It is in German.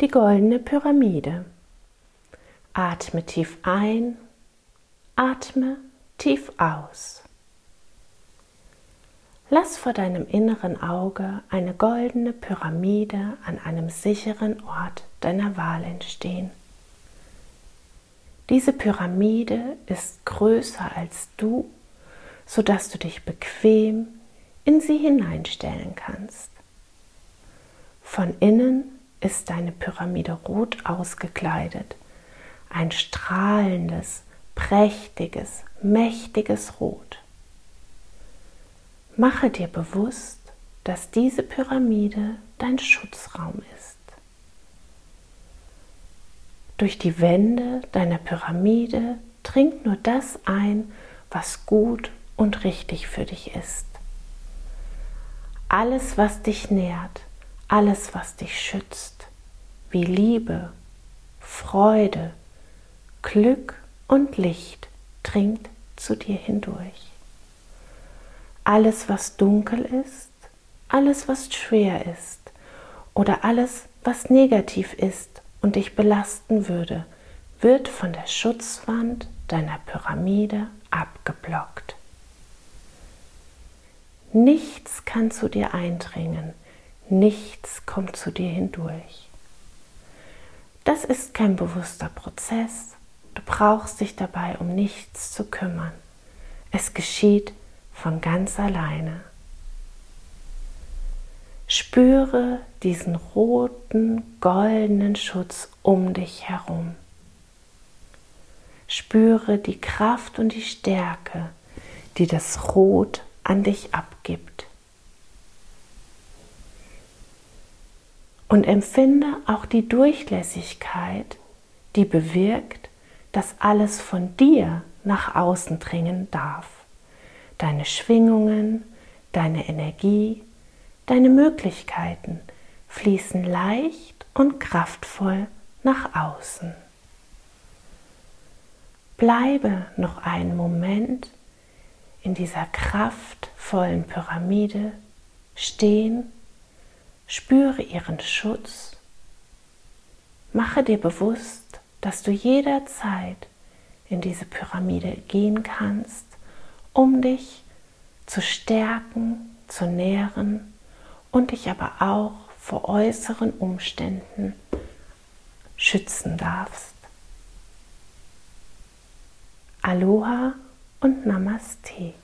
die goldene Pyramide. Atme tief ein, atme tief aus. Lass vor deinem inneren Auge eine goldene Pyramide an einem sicheren Ort deiner Wahl entstehen. Diese Pyramide ist größer als du, sodass du dich bequem in sie hineinstellen kannst. Von innen ist deine Pyramide rot ausgekleidet, ein strahlendes, prächtiges, mächtiges Rot. Mache dir bewusst, dass diese Pyramide dein Schutzraum ist. Durch die Wände deiner Pyramide dringt nur das ein, was gut und richtig für dich ist. Alles, was dich nährt, alles, was dich schützt, wie Liebe, Freude, Glück und Licht, dringt zu dir hindurch alles, was dunkel ist, alles, was schwer ist oder alles, was negativ ist und dich belasten würde, wird von der Schutzwand deiner Pyramide abgeblockt. Nichts kann zu dir eindringen, nichts kommt zu dir hindurch. Das ist kein bewusster Prozess, du brauchst dich dabei um nichts zu kümmern. Es geschieht von ganz alleine. Spüre diesen roten, goldenen Schutz um dich herum. Spüre die Kraft und die Stärke, die das Rot an dich abgibt. Und empfinde auch die Durchlässigkeit, die bewirkt, dass alles von dir nach außen dringen darf deine Schwingungen, deine Energie, deine Möglichkeiten fließen leicht und kraftvoll nach außen. Bleibe noch einen Moment in dieser kraftvollen Pyramide stehen, spüre ihren Schutz, mache dir bewusst, dass du jederzeit in diese Pyramide gehen kannst um dich zu stärken, zu nähren und dich aber auch vor äußeren Umständen schützen darfst. Aloha und Namaste.